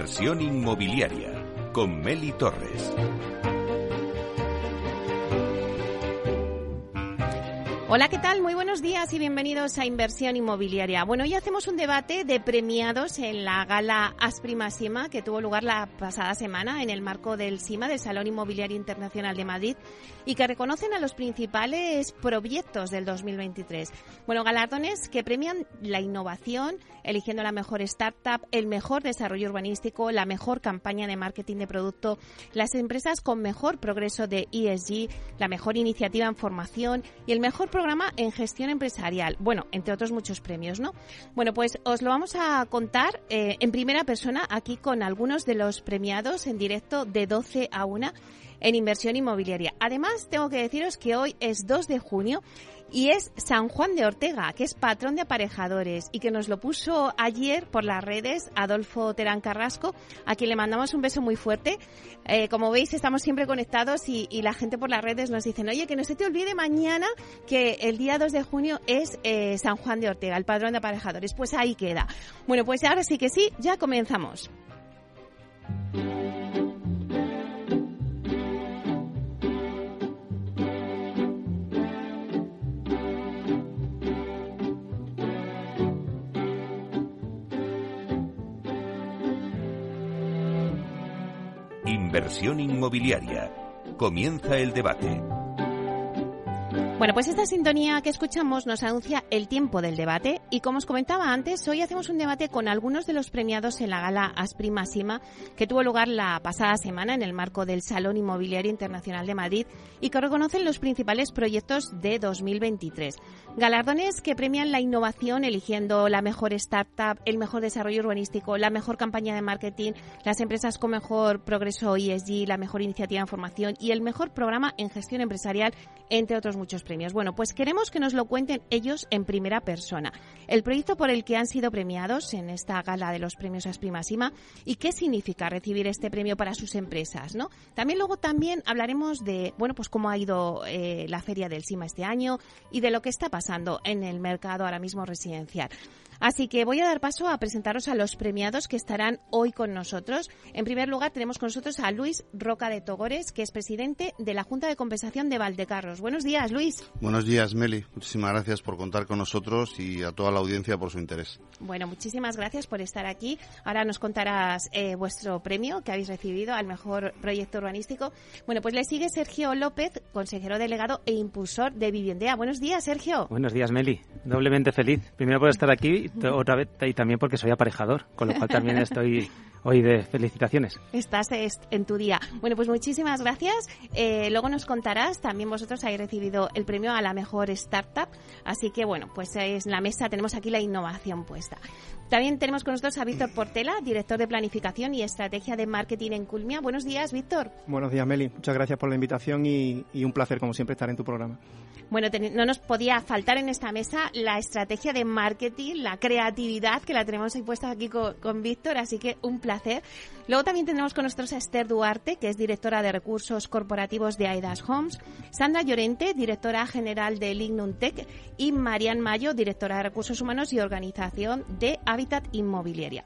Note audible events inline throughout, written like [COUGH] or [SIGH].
Inversión inmobiliaria con Meli Torres. Hola, ¿qué tal? Muy buenos días y bienvenidos a Inversión Inmobiliaria. Bueno, hoy hacemos un debate de premiados en la gala Asprima Sima que tuvo lugar la pasada semana en el marco del SIMA, del Salón Inmobiliario Internacional de Madrid, y que reconocen a los principales proyectos del 2023. Bueno, galardones que premian la innovación, eligiendo la mejor startup, el mejor desarrollo urbanístico, la mejor campaña de marketing de producto, las empresas con mejor progreso de ESG, la mejor iniciativa en formación y el mejor programa en gestión empresarial. Bueno, entre otros muchos premios, ¿no? Bueno, pues os lo vamos a contar eh, en primera persona aquí con algunos de los premiados en directo de 12 a 1 en inversión inmobiliaria. Además, tengo que deciros que hoy es 2 de junio y es San Juan de Ortega, que es patrón de aparejadores y que nos lo puso ayer por las redes Adolfo Terán Carrasco, a quien le mandamos un beso muy fuerte. Eh, como veis, estamos siempre conectados y, la gente por las redes nos dicen, oye, que no se te olvide mañana que el día 2 de junio es eh, San Juan de Ortega, el patrón de aparejadores. Pues ahí queda. Bueno, pues ahora sí que sí, ya comenzamos. Inversión inmobiliaria. Comienza el debate. Bueno, pues esta sintonía que escuchamos nos anuncia el tiempo del debate y como os comentaba antes, hoy hacemos un debate con algunos de los premiados en la gala Asprima Sima que tuvo lugar la pasada semana en el marco del Salón Inmobiliario Internacional de Madrid y que reconocen los principales proyectos de 2023. Galardones que premian la innovación eligiendo la mejor startup, el mejor desarrollo urbanístico, la mejor campaña de marketing, las empresas con mejor progreso ESG, la mejor iniciativa en formación y el mejor programa en gestión empresarial, entre otros muchos premios. Bueno, pues queremos que nos lo cuenten ellos en primera persona. El proyecto por el que han sido premiados en esta gala de los premios Asprima Sima y qué significa recibir este premio para sus empresas, ¿no? También luego también hablaremos de, bueno, pues cómo ha ido eh, la feria del Sima este año y de lo que está pasando en el mercado ahora mismo residencial. Así que voy a dar paso a presentaros a los premiados que estarán hoy con nosotros. En primer lugar, tenemos con nosotros a Luis Roca de Togores, que es presidente de la Junta de Compensación de Valdecarros. Buenos días, Luis. Buenos días, Meli. Muchísimas gracias por contar con nosotros y a toda la audiencia por su interés. Bueno, muchísimas gracias por estar aquí. Ahora nos contarás eh, vuestro premio que habéis recibido al mejor proyecto urbanístico. Bueno, pues le sigue Sergio López, consejero delegado e impulsor de Viviendea. Buenos días, Sergio. Buenos días, Meli. Doblemente feliz. Primero por estar aquí otra vez y también porque soy aparejador, con lo cual también [LAUGHS] estoy hoy de felicitaciones. Estás en tu día. Bueno, pues muchísimas gracias. Eh, luego nos contarás, también vosotros habéis recibido el premio a la mejor startup, así que bueno, pues en la mesa tenemos aquí la innovación puesta. También tenemos con nosotros a Víctor Portela, director de Planificación y Estrategia de Marketing en Culmia. Buenos días, Víctor. Buenos días, Meli. Muchas gracias por la invitación y, y un placer, como siempre, estar en tu programa. Bueno, no nos podía faltar en esta mesa la estrategia de marketing, la creatividad, que la tenemos ahí puesta aquí con, Víctor, así que un placer. Luego también tenemos con nosotros a Esther Duarte, que es directora de recursos corporativos de Aidas Homes, Sandra Llorente, directora general de Lignum Tech, y Marian Mayo, directora de recursos humanos y organización de Habitat Inmobiliaria.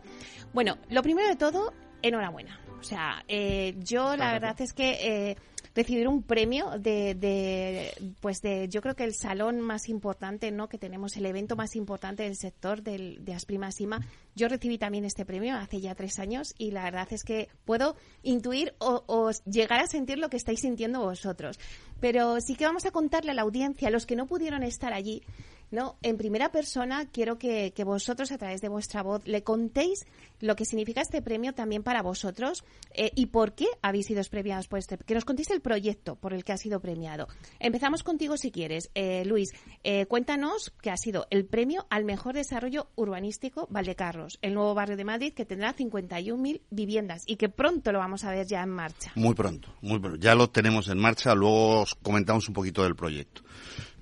Bueno, lo primero de todo, enhorabuena. O sea, eh, yo la verdad es que... Eh, recibir un premio de, de, pues de, yo creo que el salón más importante, ¿no? Que tenemos, el evento más importante del sector del, de Asprima Sima. Yo recibí también este premio hace ya tres años y la verdad es que puedo intuir o, o llegar a sentir lo que estáis sintiendo vosotros. Pero sí que vamos a contarle a la audiencia, a los que no pudieron estar allí, ¿no? En primera persona quiero que, vosotros a través de vuestra voz le contéis lo que significa este premio también para vosotros eh, y por qué habéis sido premiados por este. Que nos contéis el proyecto por el que ha sido premiado. Empezamos contigo si quieres, eh, Luis. Eh, cuéntanos que ha sido el premio al mejor desarrollo urbanístico Valdecarros, el nuevo barrio de Madrid que tendrá 51.000 viviendas y que pronto lo vamos a ver ya en marcha. Muy pronto, muy pronto. Ya lo tenemos en marcha. Luego os comentamos un poquito del proyecto.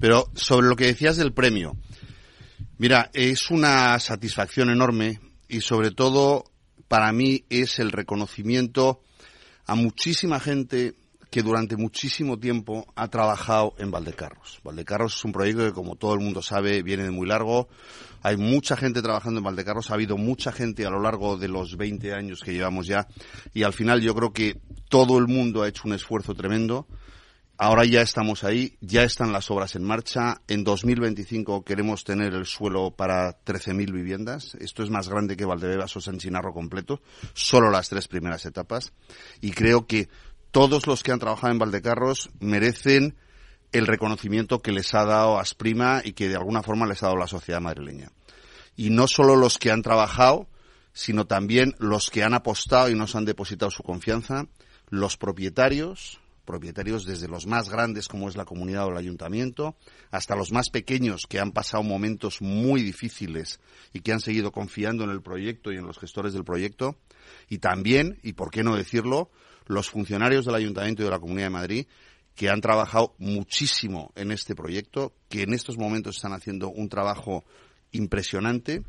Pero sobre lo que decías del premio, mira, es una satisfacción enorme y sobre todo para mí es el reconocimiento a muchísima gente que durante muchísimo tiempo ha trabajado en Valdecarros. Valdecarros es un proyecto que, como todo el mundo sabe, viene de muy largo. Hay mucha gente trabajando en Valdecarros, ha habido mucha gente a lo largo de los 20 años que llevamos ya, y al final yo creo que todo el mundo ha hecho un esfuerzo tremendo. Ahora ya estamos ahí, ya están las obras en marcha. En 2025 queremos tener el suelo para 13.000 viviendas. Esto es más grande que Valdebebas o San Chinarro completo, solo las tres primeras etapas. Y creo que todos los que han trabajado en Valdecarros merecen el reconocimiento que les ha dado Asprima y que de alguna forma les ha dado la sociedad madrileña. Y no solo los que han trabajado, sino también los que han apostado y nos han depositado su confianza, los propietarios, propietarios desde los más grandes como es la comunidad o el ayuntamiento, hasta los más pequeños que han pasado momentos muy difíciles y que han seguido confiando en el proyecto y en los gestores del proyecto, y también, y por qué no decirlo, los funcionarios del Ayuntamiento y de la Comunidad de Madrid que han trabajado muchísimo en este proyecto, que en estos momentos están haciendo un trabajo impresionante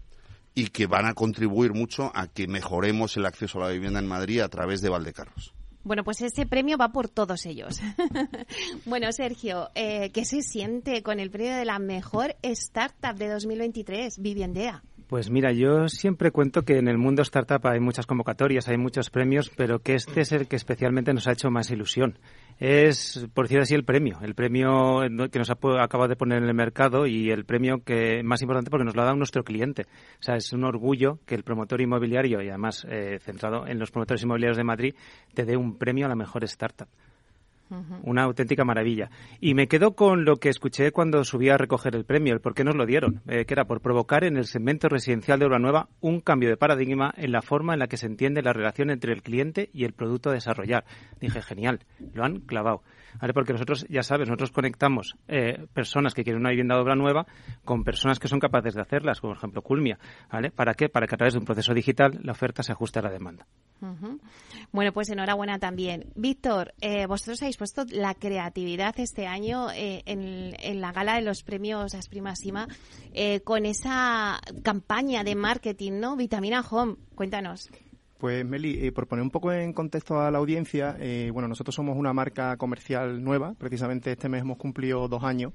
y que van a contribuir mucho a que mejoremos el acceso a la vivienda en Madrid a través de Valdecarros. Bueno, pues ese premio va por todos ellos. [LAUGHS] bueno, Sergio, eh, ¿qué se siente con el premio de la mejor startup de 2023, Viviendea? Pues mira, yo siempre cuento que en el mundo startup hay muchas convocatorias, hay muchos premios, pero que este es el que especialmente nos ha hecho más ilusión. Es, por decir así, el premio, el premio que nos ha acabado de poner en el mercado y el premio que más importante porque nos lo ha dado nuestro cliente. O sea, es un orgullo que el promotor inmobiliario, y además eh, centrado en los promotores inmobiliarios de Madrid, te dé un premio a la mejor startup. Una auténtica maravilla. Y me quedo con lo que escuché cuando subí a recoger el premio, el por qué nos lo dieron, eh, que era por provocar en el segmento residencial de Nueva un cambio de paradigma en la forma en la que se entiende la relación entre el cliente y el producto a desarrollar. Dije, genial, lo han clavado. Porque nosotros, ya sabes, nosotros conectamos eh, personas que quieren una vivienda de obra nueva con personas que son capaces de hacerlas, como por ejemplo Culmia, ¿vale? ¿Para qué? Para que a través de un proceso digital la oferta se ajuste a la demanda. Bueno, pues enhorabuena también. Víctor, eh, vosotros habéis puesto la creatividad este año eh, en, la gala de los premios Asprima Sima con esa campaña de marketing, ¿no? Vitamina Home. Cuéntanos. Pues Meli, eh, por poner un poco en contexto a la audiencia, eh, bueno, nosotros somos una marca comercial nueva, precisamente este mes hemos cumplido dos años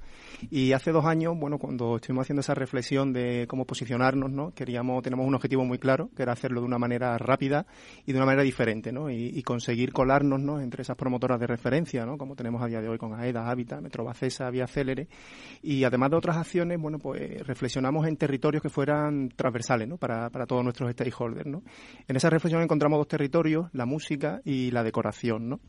y hace dos años, bueno, cuando estuvimos haciendo esa reflexión de cómo posicionarnos, ¿no? Queríamos, tenemos un objetivo muy claro, que era hacerlo de una manera rápida y de una manera diferente, ¿no? Y, conseguir colarnos, ¿no? Entre esas promotoras de referencia, ¿no? Como tenemos a día de hoy con AEDA, Habitat, Metrobacesa, Vía Célere y además de otras acciones, bueno, pues reflexionamos en territorios que fueran transversales, ¿no? Para, para todos nuestros stakeholders, ¿no? En esa reflexión encontramos dos territorios, la música y la decoración, ¿no?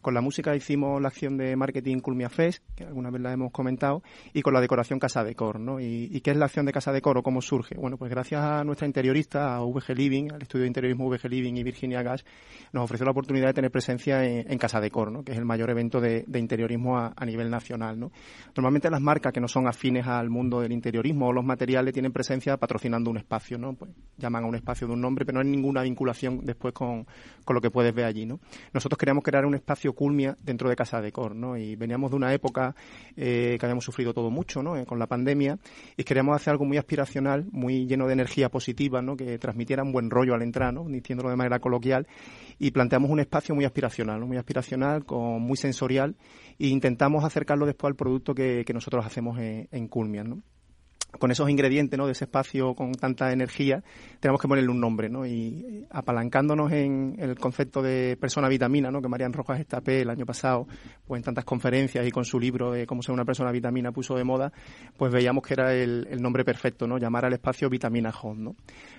Con la música hicimos la acción de marketing Culmia Fest, que alguna vez la hemos comentado, y con la decoración Casa Decor, ¿no? ¿Y, qué es la acción de Casa Decor o cómo surge? Bueno, pues gracias a nuestra interiorista, a VG Living, al estudio de interiorismo VG Living y Virginia Gas, nos ofreció la oportunidad de tener presencia en, Casa Decor, ¿no? Que es el mayor evento de, interiorismo a, nivel nacional, ¿no? Normalmente las marcas que no son afines al mundo del interiorismo o los materiales tienen presencia patrocinando un espacio, ¿no? Pues llaman a un espacio de un nombre, pero no hay ninguna vinculación después con, con lo que puedes ver allí, ¿no? Nosotros queríamos crear un espacio culmia dentro de Casa Decor, ¿no? Y veníamos de una época eh, que habíamos sufrido todo mucho, ¿no? Eh, con la pandemia y queríamos hacer algo muy aspiracional, muy lleno de energía positiva, ¿no? Que transmitiera un buen rollo al entrar, ¿no? Diciéndolo de manera coloquial y planteamos un espacio muy aspiracional, muy aspiracional, con muy sensorial e intentamos acercarlo después al producto que, nosotros hacemos en, en Culmian, ¿no? Con esos ingredientes ¿no? de ese espacio con tanta energía, tenemos que ponerle un nombre, ¿no? Y apalancándonos en el concepto de persona vitamina, ¿no? Que Marian Rojas Estapé el año pasado, pues en tantas conferencias y con su libro de cómo ser una persona vitamina puso de moda, pues veíamos que era el, nombre perfecto, ¿no? Llamar al espacio Vitamina Home, ¿no?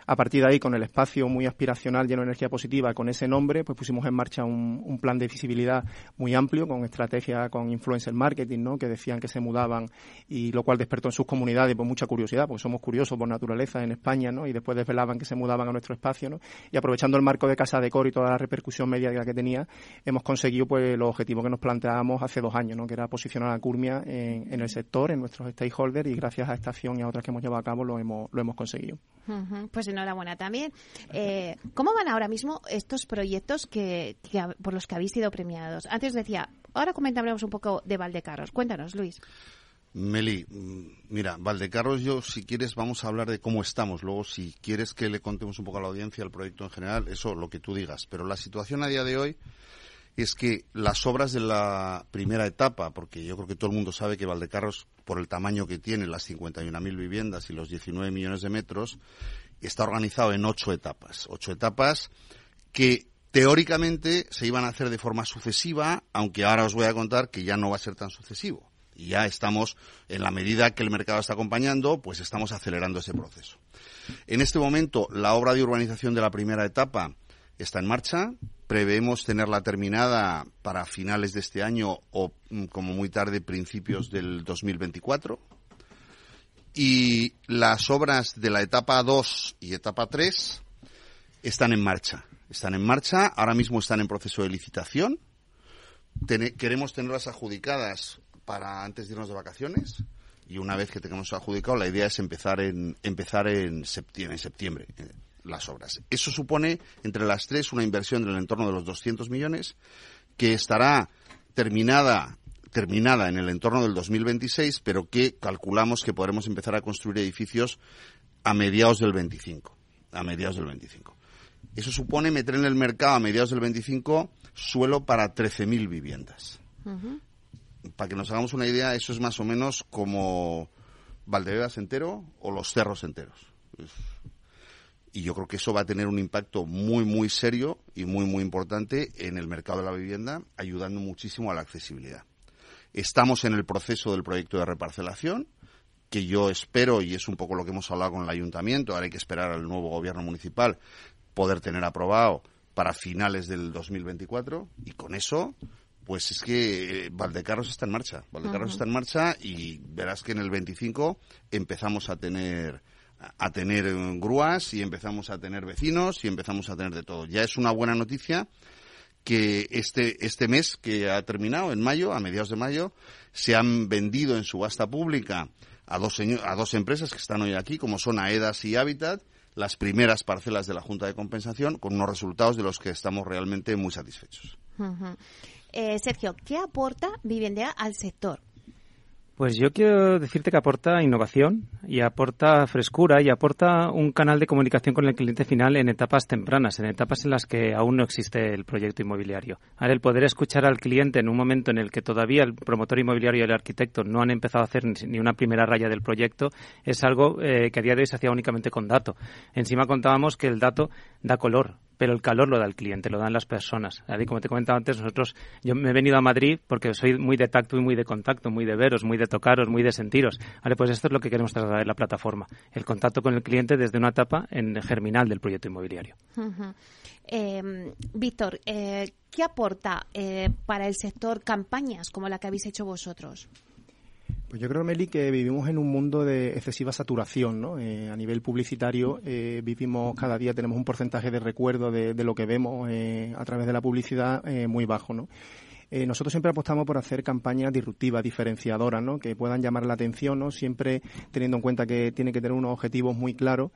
A partir de ahí, con el espacio muy aspiracional, lleno de energía positiva, con ese nombre, pues pusimos en marcha un, un plan de visibilidad muy amplio, con estrategia, con influencer marketing, ¿no? Que decían que se mudaban y lo cual despertó en sus comunidades pues mucha curiosidad, porque somos curiosos por naturaleza en España, ¿no? Y después desvelaban que se mudaban a nuestro espacio, ¿no? Y aprovechando el marco de Casa de Cor y toda la repercusión mediática que tenía, hemos conseguido pues los objetivos que nos planteábamos hace dos años, ¿no? Que era posicionar a Curmia en, el sector, en nuestros stakeholders y gracias a esta acción y a otras que hemos llevado a cabo lo hemos, lo hemos conseguido. Pues enhorabuena también. Eh, ¿Cómo van ahora mismo estos proyectos que, por los que habéis sido premiados? Antes decía, ahora comentaremos un poco de Valdecarros. Cuéntanos, Luis. Meli, mm, mira, Valdecarros, yo si quieres vamos a hablar de cómo estamos. Luego, si quieres que le contemos un poco a la audiencia el proyecto en general, eso lo que tú digas. Pero la situación a día de hoy es que las obras de la primera etapa, porque yo creo que todo el mundo sabe que Valdecarros, por el tamaño que tiene, las 51.000 viviendas y los 19 millones de metros, está organizado en ocho etapas. Ocho etapas que teóricamente se iban a hacer de forma sucesiva, aunque ahora os voy a contar que ya no va a ser tan sucesivo. Y ya estamos, en la medida que el mercado está acompañando, pues estamos acelerando ese proceso. En este momento, la obra de urbanización de la primera etapa está en marcha. Preveemos tenerla terminada para finales de este año o mm, como muy tarde principios del 2024. Y las obras de la etapa 2 y etapa 3 están en marcha. Están en marcha, ahora mismo están en proceso de licitación. queremos tenerlas adjudicadas para antes de irnos de vacaciones y una vez que tengamos adjudicado la idea es empezar en empezar en septiembre, en septiembre eh, las obras. Eso supone entre las tres una inversión del entorno de los 200 millones que estará terminada terminada en el entorno del 2026, pero que calculamos que podremos empezar a construir edificios a mediados del 25, a mediados del 25. Eso supone meter en el mercado a mediados del 25 suelo para 13.000 viviendas para que nos hagamos una idea, eso es más o menos como Valdebebas entero o los cerros enteros. Y yo creo que eso va a tener un impacto muy, muy serio y muy, muy importante en el mercado de la vivienda, ayudando muchísimo a la accesibilidad. Estamos en el proceso del proyecto de reparcelación, que yo espero, y es un poco lo que hemos hablado con el ayuntamiento, ahora hay que esperar al nuevo gobierno municipal, poder tener aprobado para finales del 2024, y con eso pues es que eh, Valdecarros está en marcha. Valdecarros está en marcha y verás que en el 25 empezamos a tener a tener eh, grúas y empezamos a tener vecinos y empezamos a tener de todo. Ya es una buena noticia que este, este mes que ha terminado, en mayo, a mediados de mayo, se han vendido en subasta pública a dos, a dos empresas que están hoy aquí, como son AEDAS y Habitat, las primeras parcelas de la Junta de Compensación, con unos resultados de los que estamos realmente muy satisfechos. Eh, Sergio, ¿qué aporta Vivendea al sector? Pues yo quiero decirte que aporta innovación y aporta frescura y aporta un canal de comunicación con el cliente final en etapas tempranas, en etapas en las que aún no existe el proyecto inmobiliario. Ahora, el poder escuchar al cliente en un momento en el que todavía el promotor inmobiliario y el arquitecto no han empezado a hacer ni una primera raya del proyecto es algo eh, que a día de hoy se hacía únicamente con dato. Encima contábamos que el dato da color, pero el calor lo da el cliente, lo dan las personas. como te comentaba antes, nosotros, yo me he venido a Madrid porque soy muy de tacto y muy de contacto, muy de veros, muy de tocaros, muy de sentiros. Vale, pues esto es lo que queremos trasladar en la plataforma, el contacto con el cliente desde una etapa en germinal del proyecto inmobiliario. Em, Víctor, eh, ¿qué aporta eh, para el sector campañas como la que habéis hecho vosotros? Pues yo creo, Meli, que vivimos en un mundo de excesiva saturación, ¿no? Eh, a nivel publicitario eh, vivimos cada día, tenemos un porcentaje de recuerdo de, lo que vemos eh, a través de la publicidad muy bajo, ¿no? nosotros siempre apostamos por hacer campañas disruptivas, diferenciadoras, ¿no? que puedan llamar la atención, ¿no? siempre teniendo en cuenta que tiene que tener unos objetivos muy claros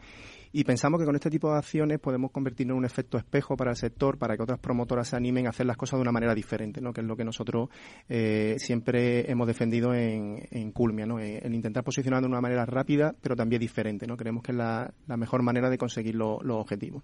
y pensamos que con este tipo de acciones podemos convertirnos en un efecto espejo para el sector, para que otras promotoras se animen a hacer las cosas de una manera diferente, ¿no? que es lo que nosotros eh, siempre hemos defendido en, en Culmia, ¿no? Eh, en intentar posicionarnos de una manera rápida, pero también diferente. ¿no? Creemos que es la, mejor manera de conseguir los objetivos.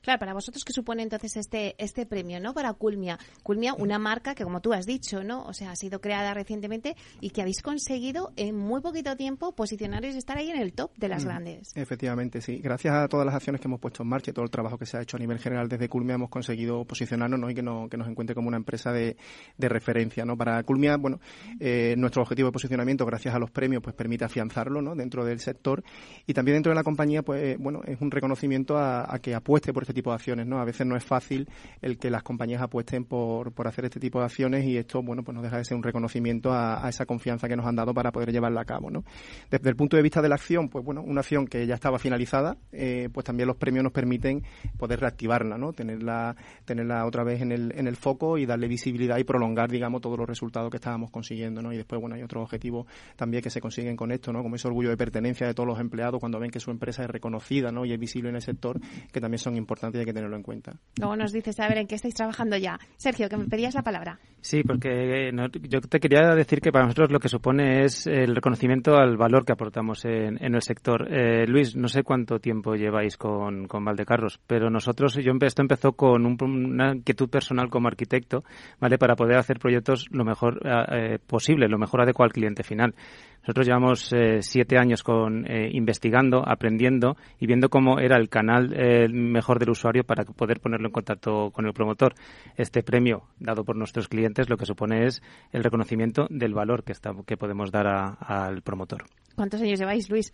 Claro, para vosotros, ¿qué supone entonces este, este premio ¿no? para Culmia? Culmia, una marca que, como tú has dicho, ¿no? o sea, ha sido creada recientemente y que habéis conseguido en muy poquito tiempo posicionaros y estar ahí en el top de las mm, grandes. Efectivamente, sí gracias a todas las acciones que hemos puesto en marcha y todo el trabajo que se ha hecho a nivel general desde Culmia, hemos conseguido posicionarnos y que, que nos encuentre como una empresa de, referencia. ¿no? Para Culmia, bueno, eh, nuestro objetivo de posicionamiento, gracias a los premios, pues permite afianzarlo ¿no? dentro del sector y también dentro de la compañía, pues eh, bueno, es un reconocimiento a, que apueste por este tipo de acciones. ¿no? A veces no es fácil el que las compañías apuesten por, por hacer este tipo de acciones y esto, bueno, pues nos deja de ser un reconocimiento a, esa confianza que nos han dado para poder llevarla a cabo. ¿no? Desde el punto de vista de la acción, pues bueno, una acción que ya estaba finalizada, eh, pues también los premios nos permiten poder reactivarla, ¿no? Tenerla, tenerla otra vez en el, en el foco y darle visibilidad y prolongar, digamos, todos los resultados que estábamos consiguiendo, ¿no? Y después, bueno, hay otros objetivos también que se consiguen con esto, ¿no? Como ese orgullo de pertenencia de todos los empleados cuando ven que su empresa es reconocida, ¿no? Y es visible en el sector, que también son importantes y hay que tenerlo en cuenta. Luego nos dices, a ver, ¿en qué estáis trabajando ya? Sergio, que me pedías la palabra. Sí, porque eh, yo te quería decir que para nosotros lo que supone es el reconocimiento al valor que aportamos en, el sector. Eh, Luis, no sé cuánto tiempo lleváis con, con Valdecarros, pero nosotros, yo esto empezó con una inquietud personal como arquitecto, ¿vale? Para poder hacer proyectos lo mejor eh, posible, lo mejor adecuado al cliente final. Nosotros llevamos eh, siete años con, eh, investigando, aprendiendo y viendo cómo era el canal eh, mejor del usuario para poder ponerlo en contacto con el promotor. Este premio dado por nuestros clientes lo que supone es el reconocimiento del valor que, está, que podemos dar al promotor. ¿Cuántos años lleváis, Luis?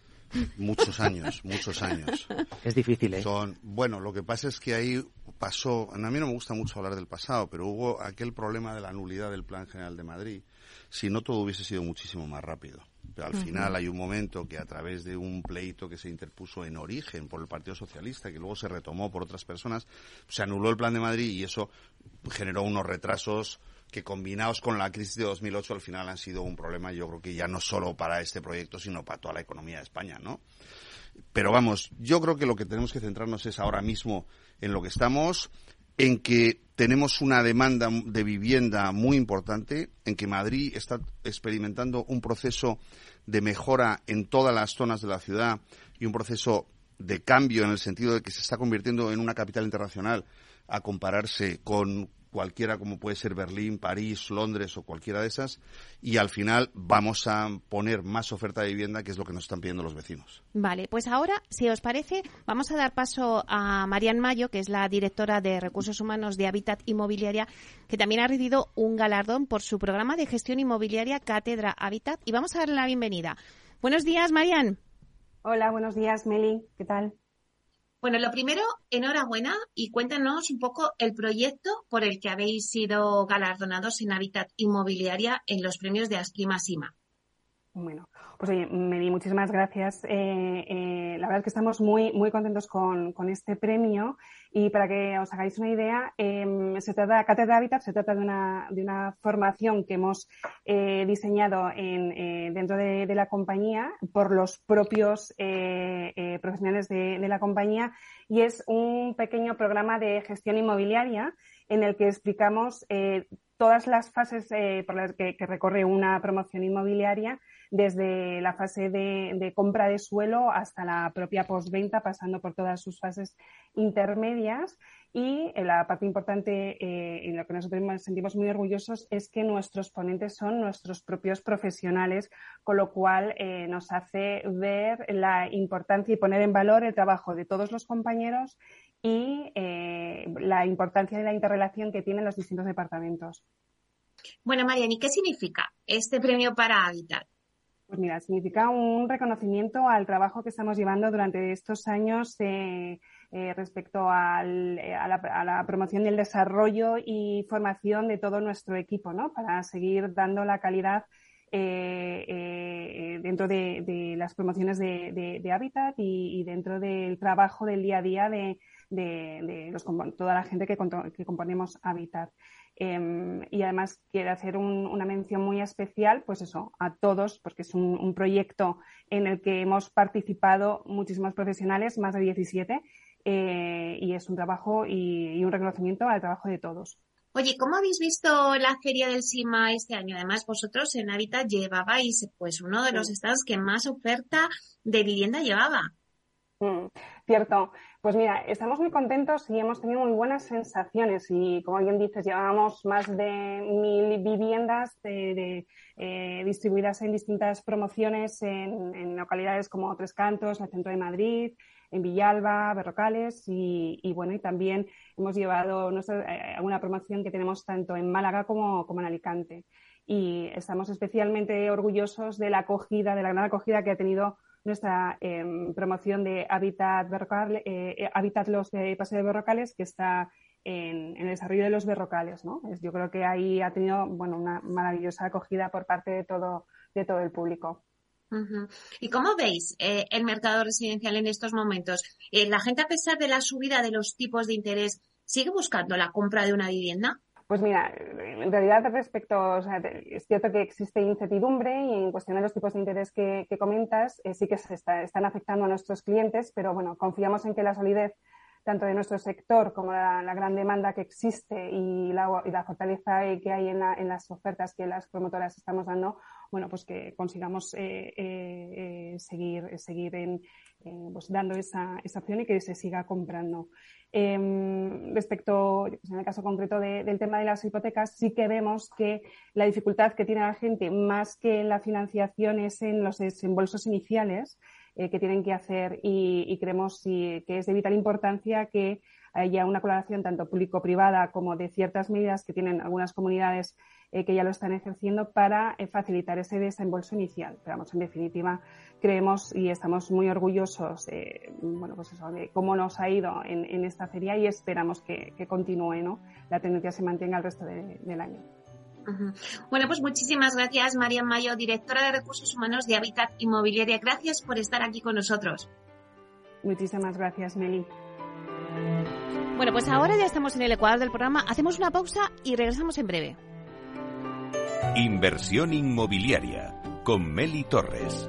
Muchos años, muchos años. Es difícil, ¿eh? Son, bueno, lo que pasa es que ahí pasó, a mí no me gusta mucho hablar del pasado, pero hubo aquel problema de la nulidad del Plan General de Madrid, si no todo hubiese sido muchísimo más rápido. Pero al final hay un momento que a través de un pleito que se interpuso en origen por el Partido Socialista, que luego se retomó por otras personas, se anuló el Plan de Madrid y eso generó unos retrasos que combinados con la crisis de 2008 al final han sido un problema, yo creo que ya no solo para este proyecto, sino para toda la economía de España, ¿no? Pero vamos, yo creo que lo que tenemos que centrarnos es ahora mismo en lo que estamos, en que tenemos una demanda de vivienda muy importante, en que Madrid está experimentando un proceso de mejora en todas las zonas de la ciudad y un proceso de cambio en el sentido de que se está convirtiendo en una capital internacional a compararse con cualquiera como puede ser Berlín, París, Londres o cualquiera de esas, y al final vamos a poner más oferta de vivienda, que es lo que nos están pidiendo los vecinos. Vale, pues ahora, si os parece, vamos a dar paso a Marian Mayo, que es la directora de Recursos Humanos de Habitat Inmobiliaria, que también ha recibido un galardón por su programa de gestión inmobiliaria Cátedra Habitat, y vamos a darle la bienvenida. Buenos días, Marian. Hola, buenos días, Meli. ¿Qué tal? Bueno, lo primero, enhorabuena y cuéntanos un poco el proyecto por el que habéis sido galardonados en Hábitat Inmobiliaria en los premios de Asprima Sima. Bueno, pues oye, Meli, muchísimas gracias. Eh, eh, la verdad es que estamos muy, muy contentos con, este premio y para que os hagáis una idea, eh, se trata, Cátedra Habitat se trata de una, de una formación que hemos eh, diseñado en, dentro de, la compañía por los propios profesionales de, la compañía y es un pequeño programa de gestión inmobiliaria en el que explicamos todas las fases por las que recorre una promoción inmobiliaria desde la fase de, compra de suelo hasta la propia postventa, pasando por todas sus fases intermedias. Y eh, la parte importante eh, en lo que nosotros nos sentimos muy orgullosos es que nuestros ponentes son nuestros propios profesionales, con lo cual eh, nos hace ver la importancia y poner en valor el trabajo de todos los compañeros y la importancia de la interrelación que tienen los distintos departamentos. Bueno, Mariani, ¿qué significa este premio para Habitat? Pues mira, significa un reconocimiento al trabajo que estamos llevando durante estos años eh, eh, respecto eh, a, la, promoción y el desarrollo y formación de todo nuestro equipo, ¿no? Para seguir dando la calidad dentro de, las promociones de, hábitat y, dentro del trabajo del día a día de, toda la gente que, que componemos hábitat. Em, y además quiero hacer una mención muy especial, pues eso, a todos, porque es un, proyecto en el que hemos participado muchísimos profesionales, más de 17, eh, y es un trabajo y, un reconocimiento al trabajo de todos. Oye, ¿cómo habéis visto la feria del SIMA este año? Además, vosotros en Habitat llevabais pues uno de los estados que más oferta de vivienda llevaba. Mm, cierto. Pues mira, estamos muy contentos y hemos tenido muy buenas sensaciones y como bien dices, llevamos más de mil viviendas de, eh, distribuidas en distintas promociones en, localidades como Tres Cantos, el centro de Madrid, en Villalba, Berrocales y, bueno, y también hemos llevado eh, una promoción que tenemos tanto en Málaga como, como en Alicante. Y estamos especialmente orgullosos de la acogida, de la gran acogida que ha tenido nuestra em, promoción de Habitat, eh, eh, Habitat Los de Paseo de Berrocales, que está en, el desarrollo de los berrocales. ¿no? Yo creo que ahí ha tenido bueno, una maravillosa acogida por parte de todo, de todo el público. ¿Y cómo veis eh, el mercado residencial en estos momentos? ¿La gente, a pesar de la subida de los tipos de interés, sigue buscando la compra de una vivienda? Pues mira, en realidad respecto, o sea, es cierto que existe incertidumbre y en cuestión de los tipos de interés que, comentas, eh, sí que se están afectando a nuestros clientes, pero bueno, confiamos en que la solidez tanto de nuestro sector como la, la gran demanda que existe y la, y la fortaleza que hay en, la, en, las ofertas que las promotoras estamos dando, bueno, pues que consigamos eh, eh, eh seguir, seguir en, pues dando esa, esa opción y que se siga comprando. Eh, respecto, en el caso concreto de, del tema de las hipotecas, sí que vemos que la dificultad que tiene la gente, más que en la financiación, es en los desembolsos iniciales eh, que tienen que hacer y, creemos que es de vital importancia que haya una colaboración tanto público-privada como de ciertas medidas que tienen algunas comunidades eh, que ya lo están ejerciendo para eh, facilitar ese desembolso inicial. Pero vamos, en definitiva, creemos y estamos muy orgullosos bueno, pues eso, de cómo nos ha ido en, esta feria y esperamos que, continúe, ¿no? la tendencia se mantenga el resto de, del año. Bueno, pues muchísimas gracias, María Mayo, directora de Recursos Humanos de Habitat Inmobiliaria. Gracias por estar aquí con nosotros. Muchísimas gracias, Meli. Bueno, pues ahora ya estamos en el ecuador del programa. Hacemos una pausa y regresamos en breve. Inversión inmobiliaria con Meli Torres.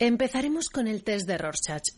Empezaremos con el test de Rorschach.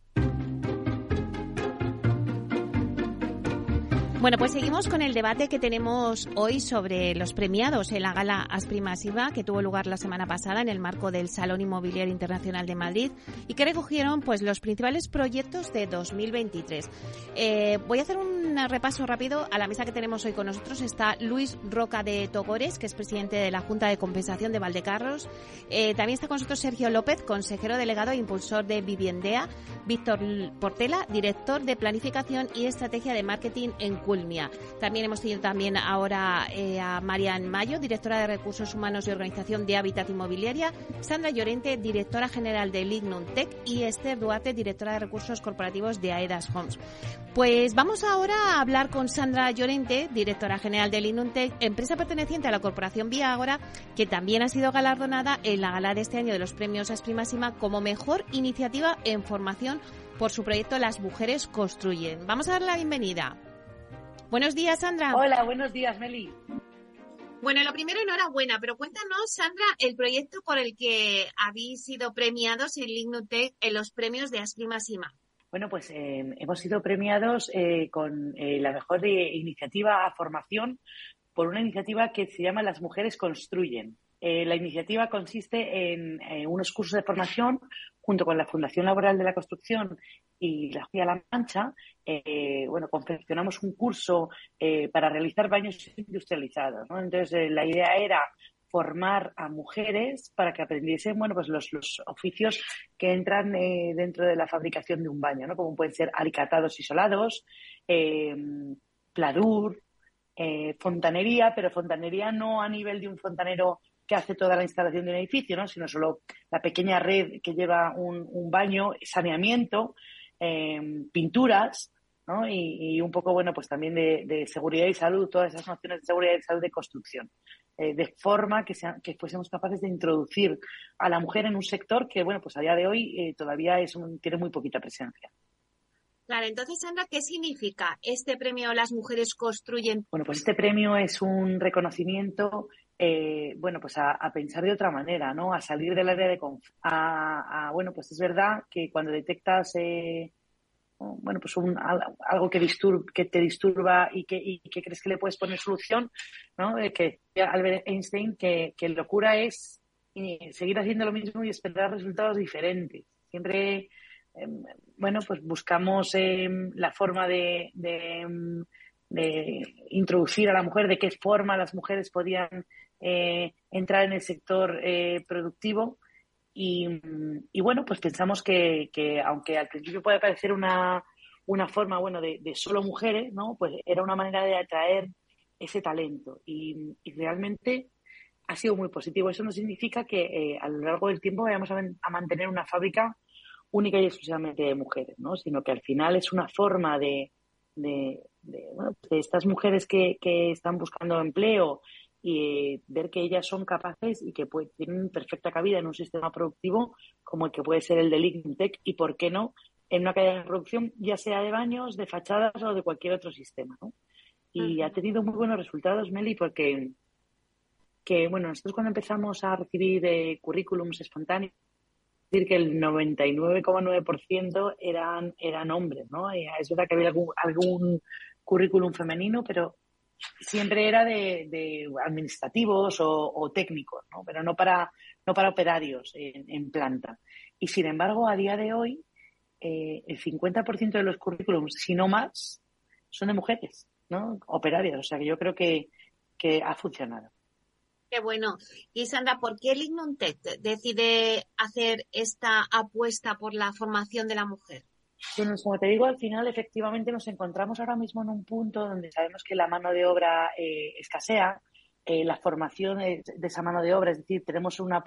Bueno, pues seguimos con el debate que tenemos hoy sobre los premiados en la gala Asprimasiva que tuvo lugar la semana pasada en el marco del Salón Inmobiliario Internacional de Madrid y que recogieron pues los principales proyectos de 2023. Eh, voy a hacer un repaso rápido a la mesa que tenemos hoy con nosotros. Está Luis Roca de Togores, que es presidente de la Junta de Compensación de Valdecarros. Eh, también está con nosotros Sergio López, consejero delegado e impulsor de Viviendea. Víctor Portela, director de Planificación y Estrategia de Marketing en también hemos tenido también ahora eh, a Marian Mayo, directora de Recursos Humanos y Organización de Hábitat Inmobiliaria, Sandra Llorente, directora general de Lignum Tech y Esther Duarte, directora de Recursos Corporativos de Aedas Homes. Pues vamos ahora a hablar con Sandra Llorente, directora general de Lignum Tech, empresa perteneciente a la corporación Viagora, que también ha sido galardonada en la gala de este año de los premios Asprimasima como mejor iniciativa en formación por su proyecto Las Mujeres Construyen. Vamos a darle la bienvenida. Buenos días, Sandra. Hola, buenos días, Meli. Bueno, lo primero, enhorabuena, pero cuéntanos, Sandra, el proyecto por el que habéis sido premiados en Lignotech en los premios de Asprima Sima. Bueno, pues eh, hemos sido premiados eh, con eh, la mejor iniciativa a formación por una iniciativa que se llama Las Mujeres Construyen. la iniciativa consiste en unos cursos de formación junto con la Fundación Laboral de la Construcción y la Jía La Mancha, eh, bueno, confeccionamos un curso eh, para realizar baños industrializados. Entonces, eh, la idea era formar a mujeres para que aprendiesen, bueno, pues los, oficios que entran dentro de la fabricación de un baño, ¿no? Como pueden ser alicatados y solados, pladur, fontanería, pero fontanería no a nivel de un fontanero que hace toda la instalación de un edificio, ¿no? sino solo la pequeña red que lleva un, baño, saneamiento, em, pinturas, ¿no? Y, un poco, bueno, pues también de, seguridad y salud, todas esas nociones de seguridad y salud de construcción, eh, de forma que, sea, que fuésemos capaces de introducir a la mujer en un sector que, bueno, pues a día de hoy eh, todavía es tiene muy poquita presencia. Claro, entonces, Sandra, ¿qué significa este premio Las Mujeres Construyen? Bueno, pues este premio es un reconocimiento eh, bueno, pues a, pensar de otra manera, ¿no? A salir del área de confort. A, bueno, pues es verdad que cuando detectas, eh, bueno, pues algo que, que te disturba y que, crees que le puedes poner solución, ¿no? que Albert Einstein que, locura es eh, seguir haciendo lo mismo y esperar resultados diferentes. Siempre, em, bueno, pues buscamos em, la forma de, em, de introducir a la mujer, de qué forma las mujeres podían eh, entrar en el sector eh, productivo. Y, bueno, pues pensamos que, aunque al principio puede parecer una, una forma, bueno, de, solo mujeres, ¿no? Pues era una manera de atraer ese talento. Y, realmente ha sido muy positivo. Eso no significa que eh, a lo largo del tiempo vayamos a, mantener una fábrica única y exclusivamente de mujeres, ¿no? Sino que al final es una forma de, de, bueno, de estas mujeres que, que, están buscando empleo y ver que ellas son capaces y que tienen perfecta cabida en un sistema productivo como el que puede ser el de Lignitec y, por qué no, en una cadena de producción, ya sea de baños, de fachadas o de cualquier otro sistema. ¿no? Y ha tenido muy buenos resultados, Meli, porque que, bueno, nosotros cuando empezamos a recibir eh, currículums espontáneos, decir que el 99,9% eran, eran hombres, ¿no? es verdad que había algún, algún currículum femenino, pero siempre era de, administrativos o, técnicos, ¿no? pero no para, no para operarios en, planta. Y sin embargo, a día de hoy, eh, el 50% de los currículums, si no más, son de mujeres, ¿no? Operarias. O sea que yo creo que, que ha funcionado. Qué bueno. Y Sandra, ¿por qué el Tech decide hacer esta apuesta por la formación de la mujer? Bueno, como te digo, al final efectivamente nos encontramos ahora mismo en un punto donde sabemos que la mano de obra eh, escasea, eh, la formación de, esa mano de obra, es decir, tenemos una,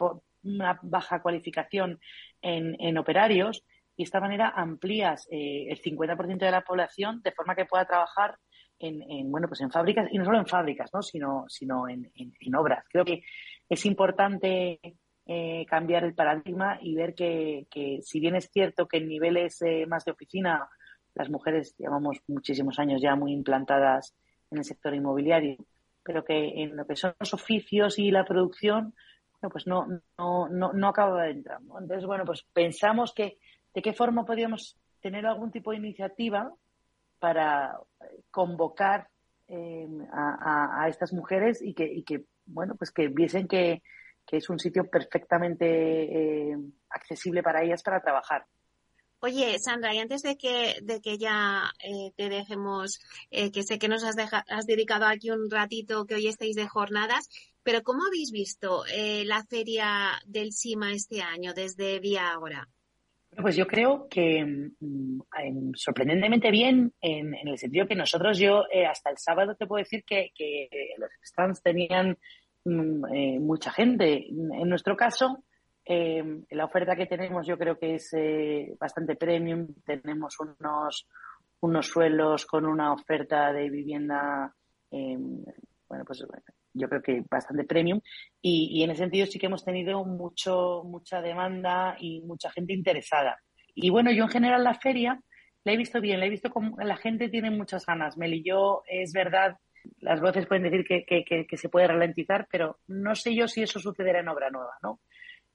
baja cualificación en, en, operarios y de esta manera amplías eh, el 50% de la población de forma que pueda trabajar en, en, bueno, pues en fábricas y no solo en fábricas, ¿no? sino, sino en, en obras. Creo que es importante eh, cambiar el paradigma y ver que, si bien es cierto que en niveles eh, más de oficina las mujeres llevamos muchísimos años ya muy implantadas en el sector inmobiliario, pero que en lo que son los oficios y la producción, bueno, pues no, no, no, no acaba de entrar. Entonces, bueno, pues pensamos que de qué forma podríamos tener algún tipo de iniciativa para convocar eh, a, estas mujeres y que, bueno, pues que viesen que, es un sitio perfectamente eh, accesible para ellas para trabajar. Oye, Sandra, y antes de que, de que ya eh, te dejemos, eh, que sé que nos has, has dedicado aquí un ratito, que hoy estáis de jornadas, pero ¿cómo habéis visto la feria del SIMA este año desde Vía Ahora? Pues yo creo que mm, sorprendentemente bien, en, el sentido que nosotros, yo hasta el sábado te puedo decir que, que los stands tenían Mm, eh, mucha gente. En nuestro caso, eh, la oferta que tenemos yo creo que es eh, bastante premium. Tenemos unos, unos suelos con una oferta de vivienda, bueno, pues yo creo que bastante premium. Y, en ese sentido sí que hemos tenido mucho, mucha demanda y mucha gente interesada. Y bueno, yo en general la feria la he visto bien, la he visto como la gente tiene muchas ganas. Mel y yo, es verdad las voces pueden decir que, se puede ralentizar, pero no sé yo si eso sucederá en obra nueva, ¿no?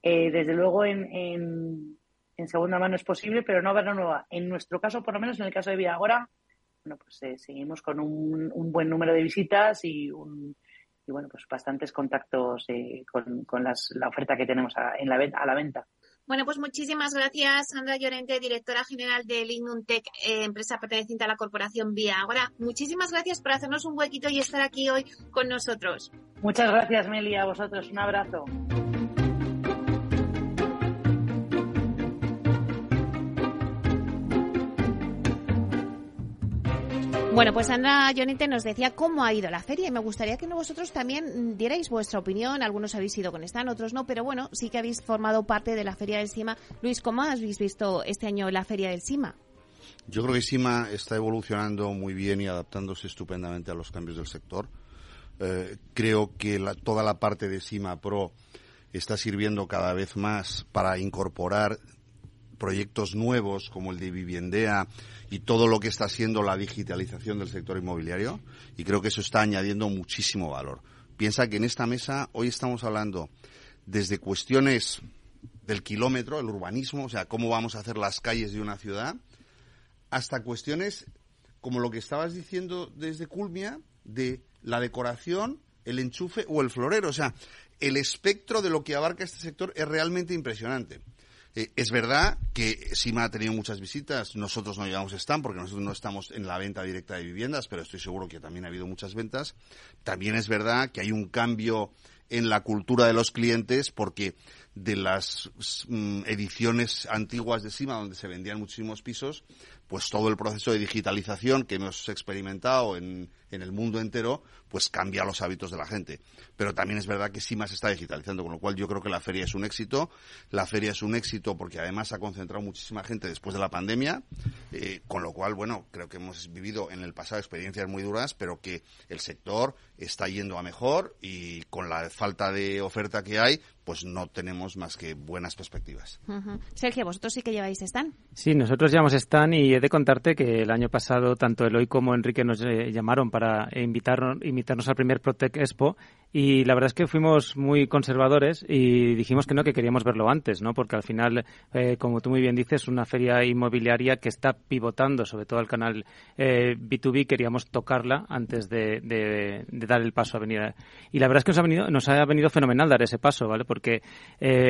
Eh, desde luego en, segunda mano es posible, pero no obra nueva. En nuestro caso, por lo menos en el caso de Vía Agora, bueno, pues eh, seguimos con un, buen número de visitas y, un, y bueno, pues bastantes contactos eh, con, la oferta que tenemos en la, a la venta. Bueno, pues muchísimas gracias, Sandra Llorente, directora general de Lignuntec, eh, empresa perteneciente a la corporación Vía. Ahora, muchísimas gracias por hacernos un huequito y estar aquí hoy con nosotros. Muchas gracias, Meli, a vosotros. Un abrazo. Bueno, pues Sandra Jonite nos decía cómo ha ido la feria y me gustaría que vosotros también dierais vuestra opinión. Algunos habéis ido con stand, otros no, pero bueno, sí que habéis formado parte de la Feria del Sima. Luis, ¿cómo habéis visto este año la Feria del Sima? Yo creo que Sima está evolucionando muy bien y adaptándose estupendamente a los cambios del sector. Eh, creo que toda la parte de Sima Pro está sirviendo cada vez más para incorporar proyectos nuevos como el de Viviendea y todo lo que está siendo la digitalización del sector inmobiliario y creo que eso está añadiendo muchísimo valor. Piensa que en esta mesa hoy estamos hablando desde cuestiones del kilómetro, el urbanismo, o sea, cómo vamos a hacer las calles de una ciudad, hasta cuestiones como lo que estabas diciendo desde Culmia, de la decoración, el enchufe o el florero. O sea, el espectro de lo que abarca este sector es realmente impresionante. Eh, es verdad que Sima ha tenido muchas visitas, nosotros no llevamos stand porque nosotros no estamos en la venta directa de viviendas, pero estoy seguro que también ha habido muchas ventas. También es verdad que hay un cambio en la cultura de los clientes porque de las mm, ediciones antiguas de Sima donde se vendían muchísimos pisos, pues todo el proceso de digitalización que hemos experimentado en, en el mundo entero, pues cambia los hábitos de la gente. Pero también es verdad que sí más está digitalizando, con lo cual yo creo que la feria es un éxito. La feria es un éxito porque además ha concentrado muchísima gente después de la pandemia, eh, con lo cual, bueno, creo que hemos vivido en el pasado experiencias muy duras, pero que el sector está yendo a mejor y con la falta de oferta que hay, pues no tenemos más que buenas perspectivas. Sergio, ¿vosotros sí que lleváis stand? Sí, nosotros llevamos stand y he de contarte que el año pasado tanto Eloy como Enrique nos eh, llamaron para invitarnos, invitarnos al primer Protec Expo y la verdad es que fuimos muy conservadores y dijimos que no, que queríamos verlo antes, ¿no? Porque al final, eh, como tú muy bien dices, una feria inmobiliaria que está pivotando, sobre todo el canal eh, B2B, queríamos tocarla antes de, dar el paso a venir. Y la verdad es que nos ha venido, nos ha venido fenomenal dar ese paso, ¿vale? Porque eh,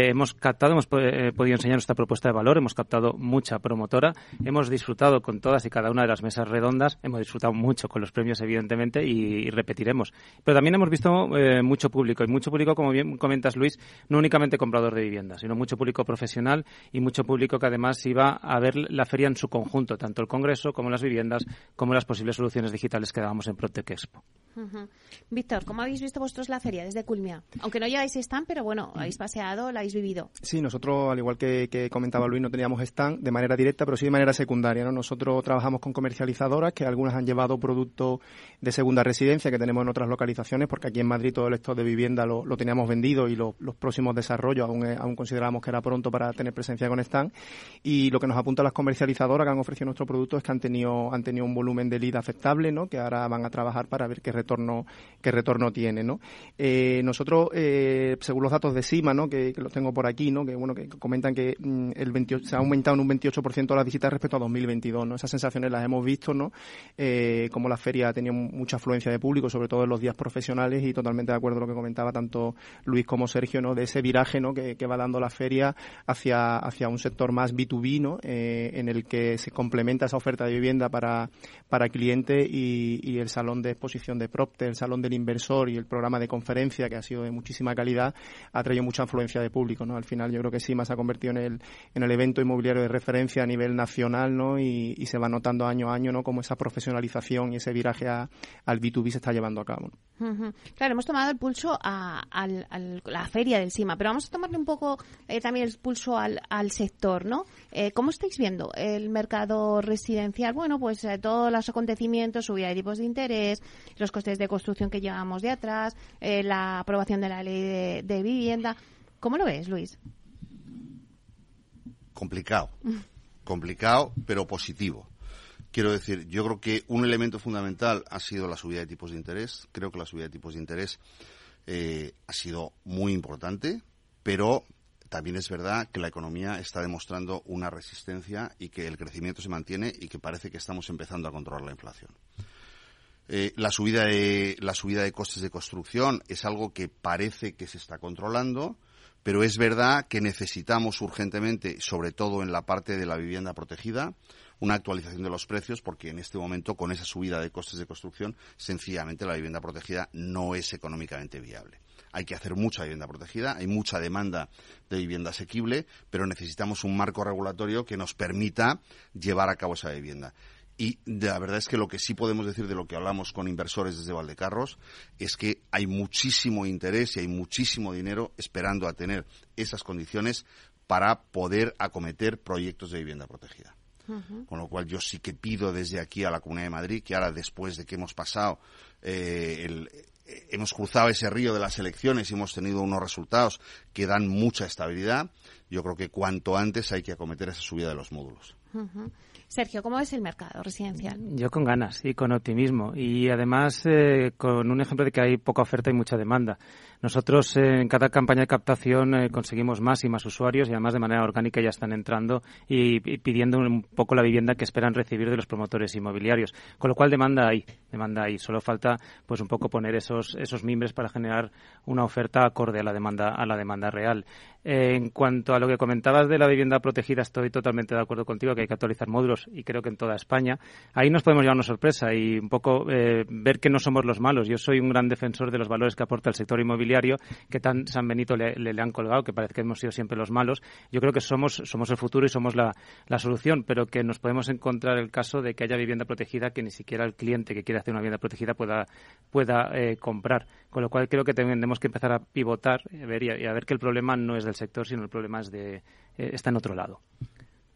hemos captado, hemos podido enseñar nuestra propuesta de valor, hemos captado mucha promotora, hemos disfrutado con todas y cada una de las mesas redondas, hemos disfrutado mucho con los premios, evidentemente, y, repetiremos. Pero también hemos visto mucho público. Y mucho público, como bien comentas, Luis, no únicamente comprador de viviendas, sino mucho público profesional y mucho público que además iba a ver la feria en su conjunto, tanto el Congreso como las viviendas, como las posibles soluciones digitales que dábamos en Protec Expo. Víctor, ¿cómo habéis visto vosotros la feria desde Culmia? Aunque no lleváis stand, pero bueno, habéis paseado, la habéis vivido. Sí, nosotros, al igual que, comentaba Luis, no teníamos stand de manera directa, pero sí de manera secundaria. ¿no? Nosotros trabajamos con comercializadoras que algunas han llevado productos de segunda residencia que tenemos en otras localizaciones, porque aquí en Madrid todo el stock de vivienda lo, teníamos vendido y los próximos desarrollos aún, eh, aún consideramos que era pronto para tener presencia con stand. Y lo que nos apunta las comercializadoras que han ofrecido nuestro producto es que han tenido, han tenido un volumen de lead aceptable, ¿no? que ahora van a trabajar para ver qué retorno, qué retorno tiene. ¿no? Eh, nosotros, eh, según los datos de CIMA, ¿no? Que, los tengo por aquí, ¿no? Que bueno, que comentan que mm, el 28, se ha aumentado en un 28% las visitas respecto a 2022, ¿no? Esas sensaciones las hemos visto, ¿no? Eh, como la feria ha tenido mucha afluencia de público, sobre todo en los días profesionales y totalmente de acuerdo con lo que comentaba tanto Luis como Sergio, ¿no? De ese viraje, ¿no? Que, va dando la feria hacia, hacia un sector más B2B, ¿no? Eh, en el que se complementa esa oferta de vivienda para, para cliente y, el salón de exposición de Propte, el salón del inversor y el programa de conferencia que ha sido de muchísima calidad ha traído mucha influencia de público, ¿no? Al final yo creo que SIMA se ha convertido en el, en el evento inmobiliario de referencia a nivel nacional, ¿no? Y, se va notando año a año, ¿no? Como esa profesionalización y ese viraje al B2B se está llevando a cabo. Claro, hemos tomado el pulso a, la feria del SIMA, pero vamos a tomarle un poco eh, también el pulso al, sector, ¿no? Eh, ¿Cómo estáis viendo el mercado residencial? Bueno, pues eh, todos los acontecimientos, subida de tipos de interés, los costes de construcción que llevamos de atrás, la aprobación de la ley de, vivienda. ¿Cómo lo ves, Luis? Complicado. Complicado, pero positivo. Quiero decir, yo creo que un elemento fundamental ha sido la subida de tipos de interés. Creo que la subida de tipos de interés eh, ha sido muy importante, pero también es verdad que la economía está demostrando una resistencia y que el crecimiento se mantiene y que parece que estamos empezando a controlar la inflación. Eh, la subida de la subida de costes de construcción es algo que parece que se está controlando, pero es verdad que necesitamos urgentemente, sobre todo en la parte de la vivienda protegida, una actualización de los precios porque en este momento con esa subida de costes de construcción sencillamente la vivienda protegida no es económicamente viable. Hay que hacer mucha vivienda protegida, hay mucha demanda de vivienda asequible, pero necesitamos un marco regulatorio que nos permita llevar a cabo esa vivienda. Y la verdad es que lo que sí podemos decir de lo que hablamos con inversores desde Valdecarros es que hay muchísimo interés y hay muchísimo dinero esperando a tener esas condiciones para poder acometer proyectos de vivienda protegida. Con lo cual yo sí que pido desde aquí a la Comunidad de Madrid que ahora después de que hemos pasado eh, eh, hemos cruzado ese río de las elecciones y hemos tenido unos resultados que dan mucha estabilidad, yo creo que cuanto antes hay que acometer esa subida de los módulos. Sergio, ¿cómo es el mercado residencial? Yo con ganas y con optimismo y además eh, con un ejemplo de que hay poca oferta y mucha demanda. Nosotros en cada campaña de captación eh, conseguimos más y más usuarios y además de manera orgánica ya están entrando y, pidiendo un poco la vivienda que esperan recibir de los promotores inmobiliarios. Con lo cual demanda hay, demanda hay. Solo falta pues un poco poner esos esos mimbres para generar una oferta acorde a la demanda a la demanda real. Eh, en cuanto a lo que comentabas de la vivienda protegida, estoy totalmente de acuerdo contigo que hay que actualizar módulos y creo que en toda España. Ahí nos podemos llevar una sorpresa y un poco eh, ver que no somos los malos. Yo soy un gran defensor de los valores que aporta el sector inmobiliario que tan San Benito le, han colgado, que parece que hemos sido siempre los malos. Yo creo que somos, somos el futuro y somos la, la solución, pero que nos podemos encontrar el caso de que haya vivienda protegida que ni siquiera el cliente que quiere hacer una vivienda protegida pueda, pueda eh, comprar. Con lo cual creo que tenemos que empezar a pivotar a ver, y, a, ver que el problema no es del sector, sino el problema es de, eh, está en otro lado.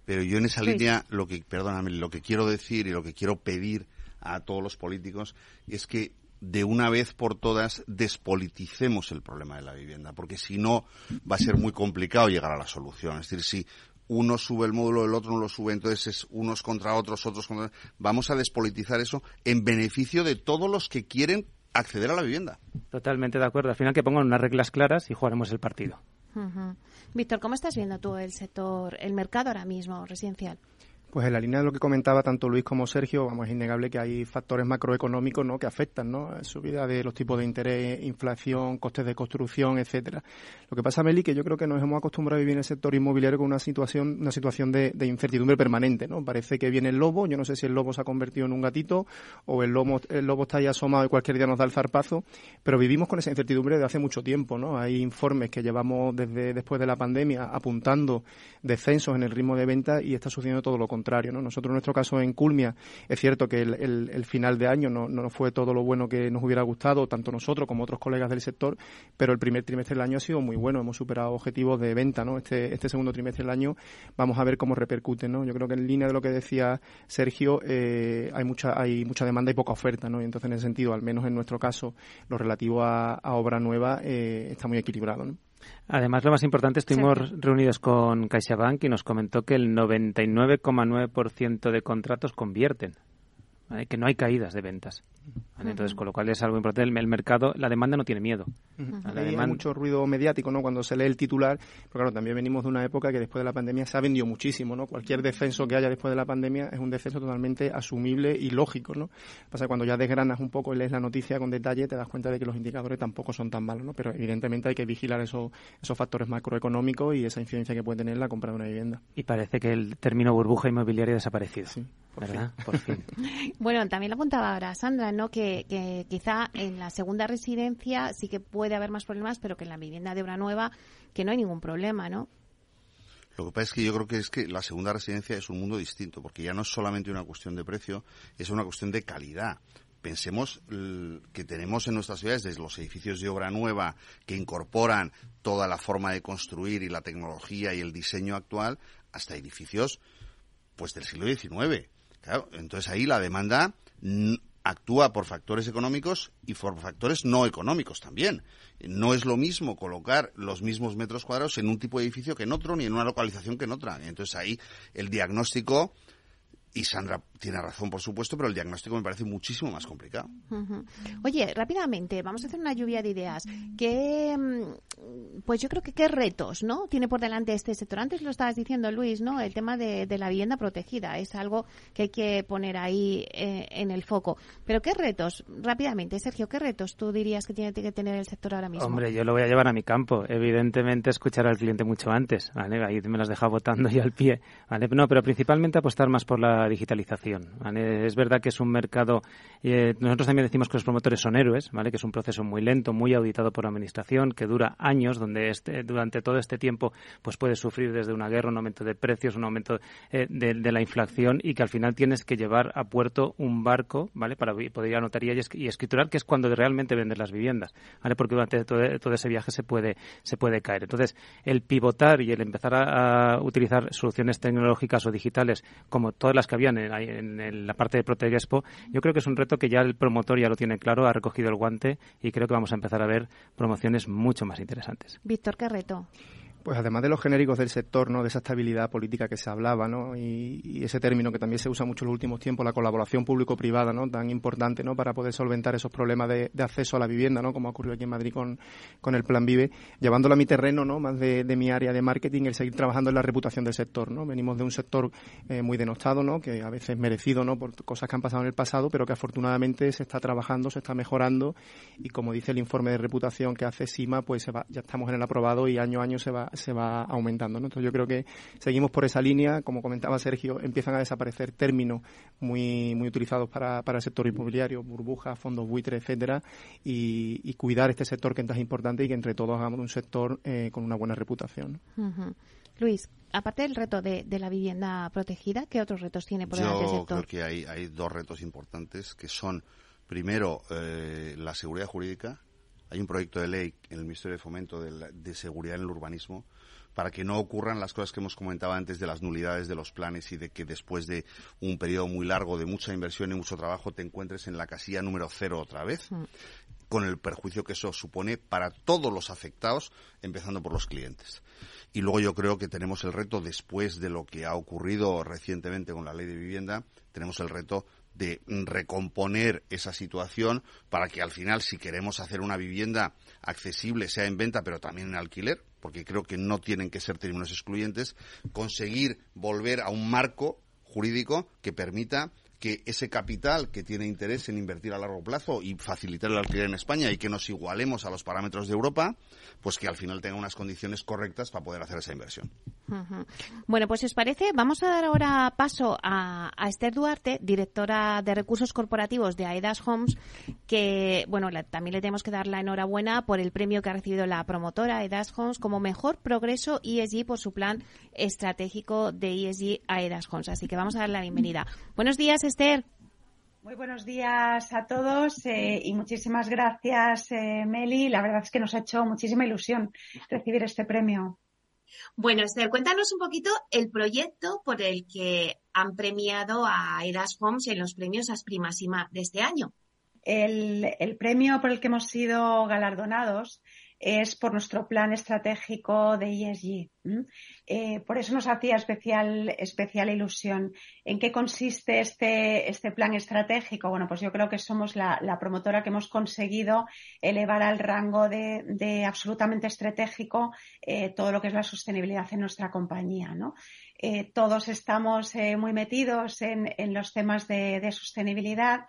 Pero yo en esa línea, lo que, perdóname, lo que quiero decir y lo que quiero pedir a todos los políticos es que de una vez por todas despoliticemos el problema de la vivienda, porque si no va a ser muy complicado llegar a la solución. Es decir, si uno sube el módulo, el otro no lo sube, entonces es unos contra otros, otros contra Vamos a despolitizar eso en beneficio de todos los que quieren acceder a la vivienda. Totalmente de acuerdo. Al final que pongan unas reglas claras y jugaremos el partido. Víctor, ¿cómo estás viendo tú el sector, el mercado ahora mismo residencial? Pues en la línea de lo que comentaba tanto Luis como Sergio, vamos, es innegable que hay factores macroeconómicos ¿no? que afectan, ¿no? Subida de los tipos de interés, inflación, costes de construcción, etcétera. Lo que pasa, Meli, que yo creo que nos hemos acostumbrado a vivir en el sector inmobiliario con una situación, una situación de, incertidumbre permanente, ¿no? Parece que viene el lobo, yo no sé si el lobo se ha convertido en un gatito o el lobo, el lobo está ahí asomado y cualquier día nos da el zarpazo, pero vivimos con esa incertidumbre desde hace mucho tiempo, ¿no? Hay informes que llevamos desde después de la pandemia apuntando descensos en el ritmo de venta y está sucediendo todo lo contrario nosotros, en nuestro caso, en Culmia, es cierto que el, final de año no, no, fue todo lo bueno que nos hubiera gustado, tanto nosotros como otros colegas del sector, pero el primer trimestre del año ha sido muy bueno, hemos superado objetivos de venta, ¿no? Este, este segundo trimestre del año vamos a ver cómo repercute, ¿no? Yo creo que en línea de lo que decía Sergio, eh, hay mucha hay mucha demanda y poca oferta, ¿no? Y entonces, en ese sentido, al menos en nuestro caso, lo relativo a, obra nueva eh, está muy equilibrado. Además, lo más importante, estuvimos reunidos con CaixaBank y nos comentó que el 99,9% de contratos convierten. que no hay caídas de ventas. Entonces, con lo cual es algo importante. El, mercado, la demanda no tiene miedo. Hay mucho ruido mediático, ¿no? Cuando se lee el titular, pero claro, también venimos de una época que después de la pandemia se ha vendido muchísimo, ¿no? Cualquier descenso que haya después de la pandemia es un descenso totalmente asumible y lógico, ¿no? Pasa que cuando ya desgranas un poco y lees la noticia con detalle, te das cuenta de que los indicadores tampoco son tan malos, ¿no? Pero evidentemente hay que vigilar esos, esos factores macroeconómicos y esa incidencia que puede tener la compra de una vivienda. Y parece que el término burbuja inmobiliaria ha desaparecido. Sí, ¿verdad? Por fin. [LAUGHS] bueno, también lo apuntaba ahora Sandra, ¿no? Que, que quizá en la segunda residencia sí que puede haber más problemas, pero que en la vivienda de obra nueva que no hay ningún problema, ¿no? Lo que pasa es que yo creo que es que la segunda residencia es un mundo distinto, porque ya no es solamente una cuestión de precio, es una cuestión de calidad. Pensemos que tenemos en nuestras ciudades desde los edificios de obra nueva que incorporan toda la forma de construir y la tecnología y el diseño actual hasta edificios pues del siglo XIX. Claro, entonces ahí la demanda actúa por factores económicos y por factores no económicos también. No es lo mismo colocar los mismos metros cuadrados en un tipo de edificio que en otro, ni en una localización que en otra. Entonces ahí el diagnóstico y Sandra tiene razón, por supuesto, pero el diagnóstico me parece muchísimo más complicado. Oye, rápidamente, vamos a hacer una lluvia de ideas. ¿Qué, mm, pues yo creo que qué retos, ¿no? Tiene por delante este sector. Antes lo estabas diciendo, Luis, ¿no? El tema de, la vivienda protegida es algo que hay que poner ahí eh, en el foco. Pero ¿qué retos? Rápidamente, Sergio, ¿qué retos tú dirías que tiene que tener el sector ahora mismo? Hombre, yo lo voy a llevar a mi campo. Evidentemente, escuchar al cliente mucho antes, ¿vale? Ahí me las deja votando ya al pie, ¿vale? No, pero principalmente apostar más por la digitalización. Es verdad que es un mercado, eh, nosotros también decimos que los promotores son héroes, ¿vale? que es un proceso muy lento, muy auditado por la Administración, que dura años, donde este, durante todo este tiempo pues puede sufrir desde una guerra, un aumento de precios, un aumento eh, de, la inflación y que al final tienes que llevar a puerto un barco ¿vale? para poder ir a notaría y, escriturar, que es cuando realmente vender las viviendas, ¿vale? porque durante todo, ese viaje se puede, se puede caer. Entonces, el pivotar y el empezar a, a utilizar soluciones tecnológicas o digitales como todas las que habían en, la parte de Protegespo, yo creo que es un reto que ya el promotor ya lo tiene claro, ha recogido el guante y creo que vamos a empezar a ver promociones mucho más interesantes. Víctor, ¿qué reto? Pues además de los genéricos del sector, ¿no? de esa estabilidad política que se hablaba, ¿no? y, ese término que también se usa mucho en los últimos tiempos, la colaboración público-privada, ¿no? tan importante ¿no? para poder solventar esos problemas de, acceso a la vivienda, ¿no? como ha ocurrido aquí en Madrid con, con el Plan Vive, llevándolo a mi terreno, ¿no? más de, mi área de marketing, el seguir trabajando en la reputación del sector. ¿no? Venimos de un sector eh, muy denostado, ¿no? que a veces merecido ¿no? por cosas que han pasado en el pasado, pero que afortunadamente se está trabajando, se está mejorando y como dice el informe de reputación que hace SIMA, pues ya estamos en el aprobado y año a año se va, se va aumentando entonces yo creo que seguimos por esa línea, como comentaba Sergio, empiezan a desaparecer términos muy, muy utilizados para, para el sector inmobiliario, burbujas, fondos buitres, etcétera, y, cuidar este sector que es tan importante y que entre todos hagamos un sector eh, con una buena reputación. Luis, aparte del reto de, la vivienda protegida, ¿qué otros retos tiene por delante el sector? Yo creo que hay, hay dos retos importantes que son, primero, eh, la seguridad jurídica. Hay un proyecto de ley en el Ministerio de Fomento de, de Seguridad en el Urbanismo para que no ocurran las cosas que hemos comentado antes de las nulidades de los planes y de que después de un periodo muy largo de mucha inversión y mucho trabajo te encuentres en la casilla número cero otra vez, mm. con el perjuicio que eso supone para todos los afectados, empezando por los clientes. Y luego yo creo que tenemos el reto, después de lo que ha ocurrido recientemente con la ley de vivienda, tenemos el reto de recomponer esa situación para que al final, si queremos hacer una vivienda accesible, sea en venta, pero también en alquiler, porque creo que no tienen que ser términos excluyentes, conseguir volver a un marco jurídico que permita que ese capital que tiene interés en invertir a largo plazo y facilitar el alquiler en España y que nos igualemos a los parámetros de Europa, pues que al final tenga unas condiciones correctas para poder hacer esa inversión. Bueno, pues si os parece, vamos a dar ahora paso a, Esther Duarte, directora de recursos corporativos de AEDAS Homes, que, bueno, también le tenemos que dar la enhorabuena por el premio que ha recibido la promotora AEDAS Homes como mejor progreso ESG por su plan estratégico de ESG AEDAS Homes. Así que vamos a dar la bienvenida. Buenos días, Esther. Muy buenos días a todos eh, y muchísimas gracias, eh, Meli. La verdad es que nos ha hecho muchísima ilusión recibir este premio. Bueno, Esther, cuéntanos un poquito el proyecto por el que han premiado a Edas Homes en los premios Asprimasima de este año. El, premio por el que hemos sido galardonados es por nuestro plan estratégico de ESG. Eh, por eso nos hacía especial, especial ilusión. ¿En qué consiste este, este plan estratégico? Bueno, pues yo creo que somos la, promotora que hemos conseguido elevar al rango de, absolutamente estratégico eh, todo lo que es la sostenibilidad en nuestra compañía. Eh, todos estamos muy metidos en, los temas de sostenibilidad,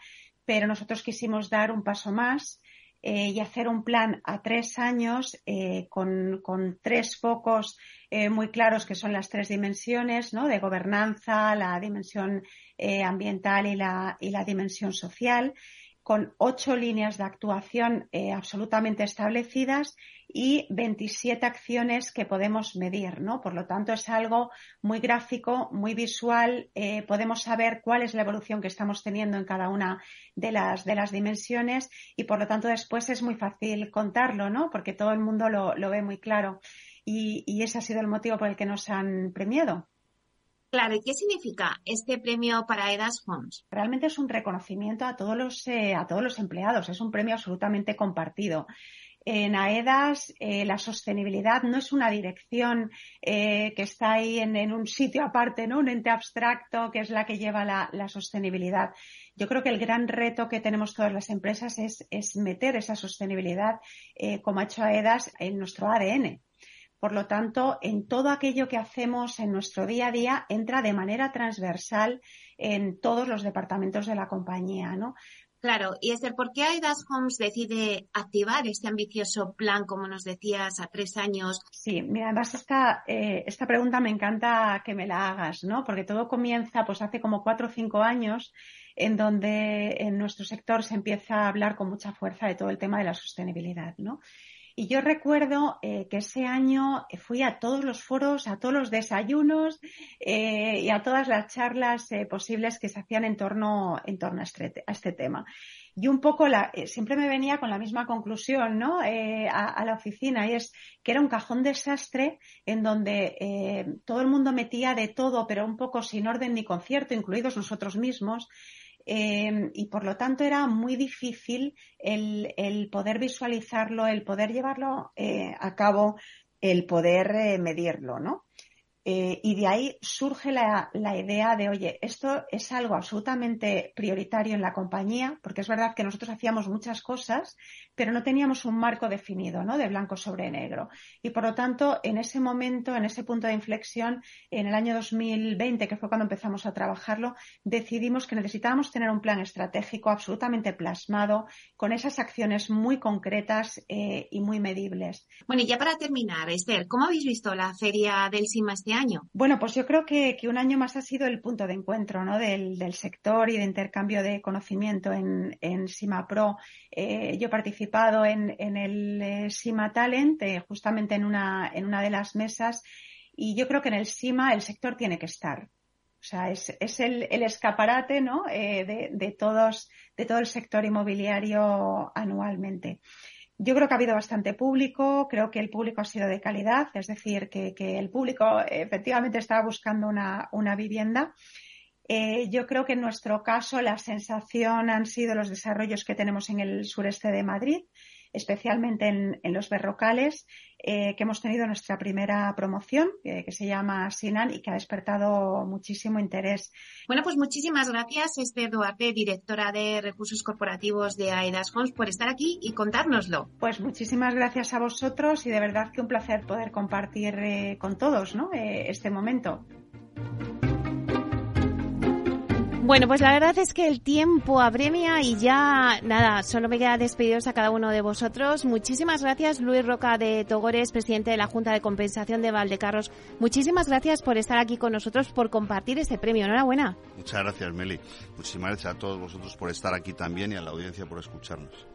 pero nosotros quisimos dar un paso más eh, y hacer un plan a tres años eh, con, tres focos eh, muy claros que son las tres dimensiones ¿no? de gobernanza, la dimensión ambiental y la, y la dimensión social con ocho líneas de actuación eh, absolutamente establecidas y 27 acciones que podemos medir, ¿no? Por lo tanto, es algo muy gráfico, muy visual. Eh, podemos saber cuál es la evolución que estamos teniendo en cada una de las, de las dimensiones y, por lo tanto, después es muy fácil contarlo, ¿no? Porque todo el mundo lo, ve muy claro. y ese ha sido el motivo por el que nos han premiado. Claro, ¿y qué significa este premio para EDAS Homes? Realmente es un reconocimiento a todos los, eh, a todos los empleados, es un premio absolutamente compartido. En AEDAS eh, la sostenibilidad no es una dirección eh, que está ahí en, un sitio aparte, ¿no? Un ente abstracto que es la que lleva la, sostenibilidad. Yo creo que el gran reto que tenemos todas las empresas es, es meter esa sostenibilidad, como ha hecho AEDAS, en nuestro ADN. Por lo tanto, en todo aquello que hacemos en nuestro día a día entra de manera transversal en todos los departamentos de la compañía, ¿no? Claro, y Esther, ¿por qué Aidas Homes decide activar este ambicioso plan, como nos decías, a tres años? Sí, mira, además esta, eh, esta pregunta me encanta que me la hagas, ¿no? Porque todo comienza pues hace como cuatro o cinco años en donde en nuestro sector se empieza a hablar con mucha fuerza de todo el tema de la sostenibilidad, ¿no? Y yo recuerdo eh, que ese año fui a todos los foros, a todos los desayunos eh, y a todas las charlas eh, posibles que se hacían en torno, en torno a, este, este tema. Y un poco la, siempre me venía con la misma conclusión, ¿no? A, a, la oficina y es que era un cajón desastre en donde todo el mundo metía de todo, pero un poco sin orden ni concierto, incluidos nosotros mismos. Em, y por lo tanto era muy difícil el, poder visualizarlo, el poder llevarlo eh, a cabo, el poder eh, medirlo, ¿no? Eh, y de ahí surge la, idea de, oye, esto es algo absolutamente prioritario en la compañía, porque es verdad que nosotros hacíamos muchas cosas, pero no teníamos un marco definido, ¿no? De blanco sobre negro. Y por lo tanto, en ese momento, en ese punto de inflexión, en el año 2020, que fue cuando empezamos a trabajarlo, decidimos que necesitábamos tener un plan estratégico absolutamente plasmado, con esas acciones muy concretas eh, y muy medibles. Bueno, y ya para terminar, Esther, ¿cómo habéis visto la feria del CIMA este año? Bueno, pues yo creo que, un año más ha sido el punto de encuentro ¿no? del, sector y de intercambio de conocimiento en, en SIMA Pro. Eh, yo he participado en, el eh, SIMA Talent, eh, justamente en una, en de las mesas, y yo creo que en el SIMA el sector tiene que estar. O sea, es, el, escaparate ¿no? de todo el sector inmobiliario anualmente. Yo creo que ha habido bastante público, creo que el público ha sido de calidad, es decir, que, el público efectivamente estaba buscando una, vivienda. Eh, yo creo que en nuestro caso la sensación han sido los desarrollos que tenemos en el sureste de Madrid especialmente en, los berrocales, eh, que hemos tenido nuestra primera promoción, que se llama Sinan y que ha despertado muchísimo interés. Bueno, pues muchísimas gracias, Esther Duarte, directora de Recursos Corporativos de AEDAS Homes, por estar aquí y contárnoslo. Pues muchísimas gracias a vosotros y de verdad que un placer poder compartir eh, con todos ¿no? Eh, este momento. Bueno, pues la verdad es que el tiempo apremia y ya nada, solo me queda despediros a cada uno de vosotros. Muchísimas gracias, Luis Roca de Togores, presidente de la Junta de Compensación de Valdecarros. Muchísimas gracias por estar aquí con nosotros, por compartir este premio. Enhorabuena. Muchas gracias, Meli. Muchísimas gracias a todos vosotros por estar aquí también y a la audiencia por escucharnos.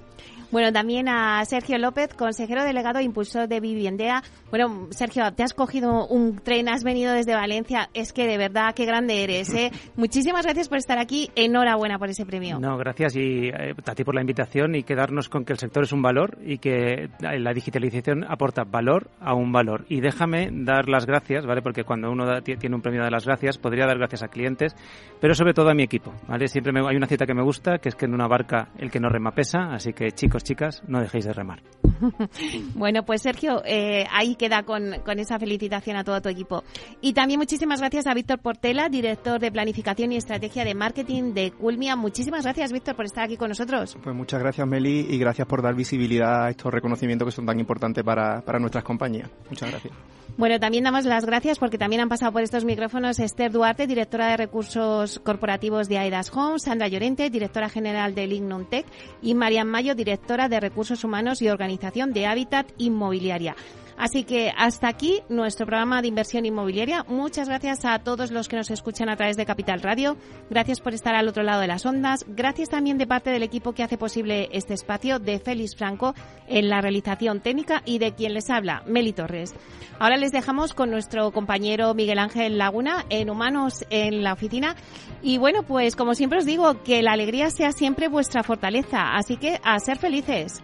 Bueno, también a Sergio López, consejero delegado e impulsor de Viviendea. Bueno, Sergio, te has cogido un tren, has venido desde Valencia. Es que de verdad, qué grande eres. ¿eh? [LAUGHS] Muchísimas gracias por estar aquí. Enhorabuena por ese premio. No, gracias y eh, a ti por la invitación y quedarnos con que el sector es un valor y que la digitalización aporta valor a un valor. Y déjame dar las gracias, ¿vale? Porque cuando uno tiene un premio de las gracias, podría dar gracias a clientes, pero sobre todo a mi equipo, ¿vale? Siempre hay una cita que me gusta, que es que en una barca el que no rema pesa, así que chicos, chicas, no dejéis de remar. [LAUGHS] bueno, pues Sergio, eh, ahí queda con, con, esa felicitación a todo tu equipo. Y también muchísimas gracias a Víctor Portela, director de Planificación y Estrategia de Marketing de Culmia. Muchísimas gracias, Víctor, por estar aquí con nosotros. Pues muchas gracias, Meli, y gracias por dar visibilidad a estos reconocimientos que son tan importantes para, para nuestras compañías. Muchas gracias. Bueno, también damos las gracias porque también han pasado por estos micrófonos Esther Duarte, directora de Recursos Corporativos de Aidas Home, Sandra Llorente, directora general de Lignum Tech y Marian Mayo, directora de Recursos Humanos y Organización de Hábitat Inmobiliaria. Así que hasta aquí nuestro programa de inversión inmobiliaria. Muchas gracias a todos los que nos escuchan a través de Capital Radio. Gracias por estar al otro lado de las ondas. Gracias también de parte del equipo que hace posible este espacio de Félix Franco en la realización técnica y de quien les habla, Meli Torres. Ahora les dejamos con nuestro compañero Miguel Ángel Laguna en Humanos en la oficina. Y bueno, pues como siempre os digo, que la alegría sea siempre vuestra fortaleza. Así que a ser felices.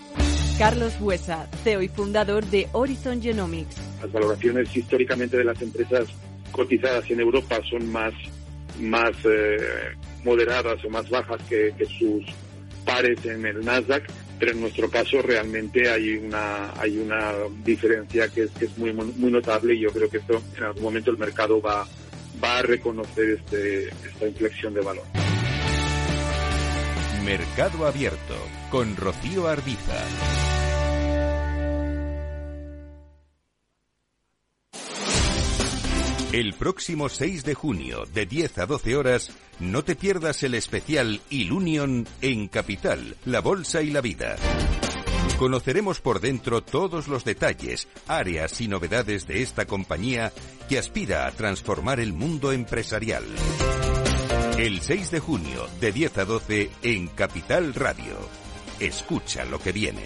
Carlos Buesa, CEO y fundador de Horizon Genomics. Las valoraciones históricamente de las empresas cotizadas en Europa son más, más eh, moderadas o más bajas que, sus pares en el Nasdaq, pero en nuestro caso realmente hay una, hay una diferencia que es, que es muy, muy notable y yo creo que esto en algún momento el mercado va, va a reconocer este, esta inflexión de valor. Mercado Abierto con Rocío Arbiza. El próximo 6 de junio, de 10 a 12 horas, no te pierdas el especial Ilunion en Capital, la Bolsa y la Vida. Conoceremos por dentro todos los detalles, áreas y novedades de esta compañía que aspira a transformar el mundo empresarial. El 6 de junio, de 10 a 12, en Capital Radio. Escucha lo que viene.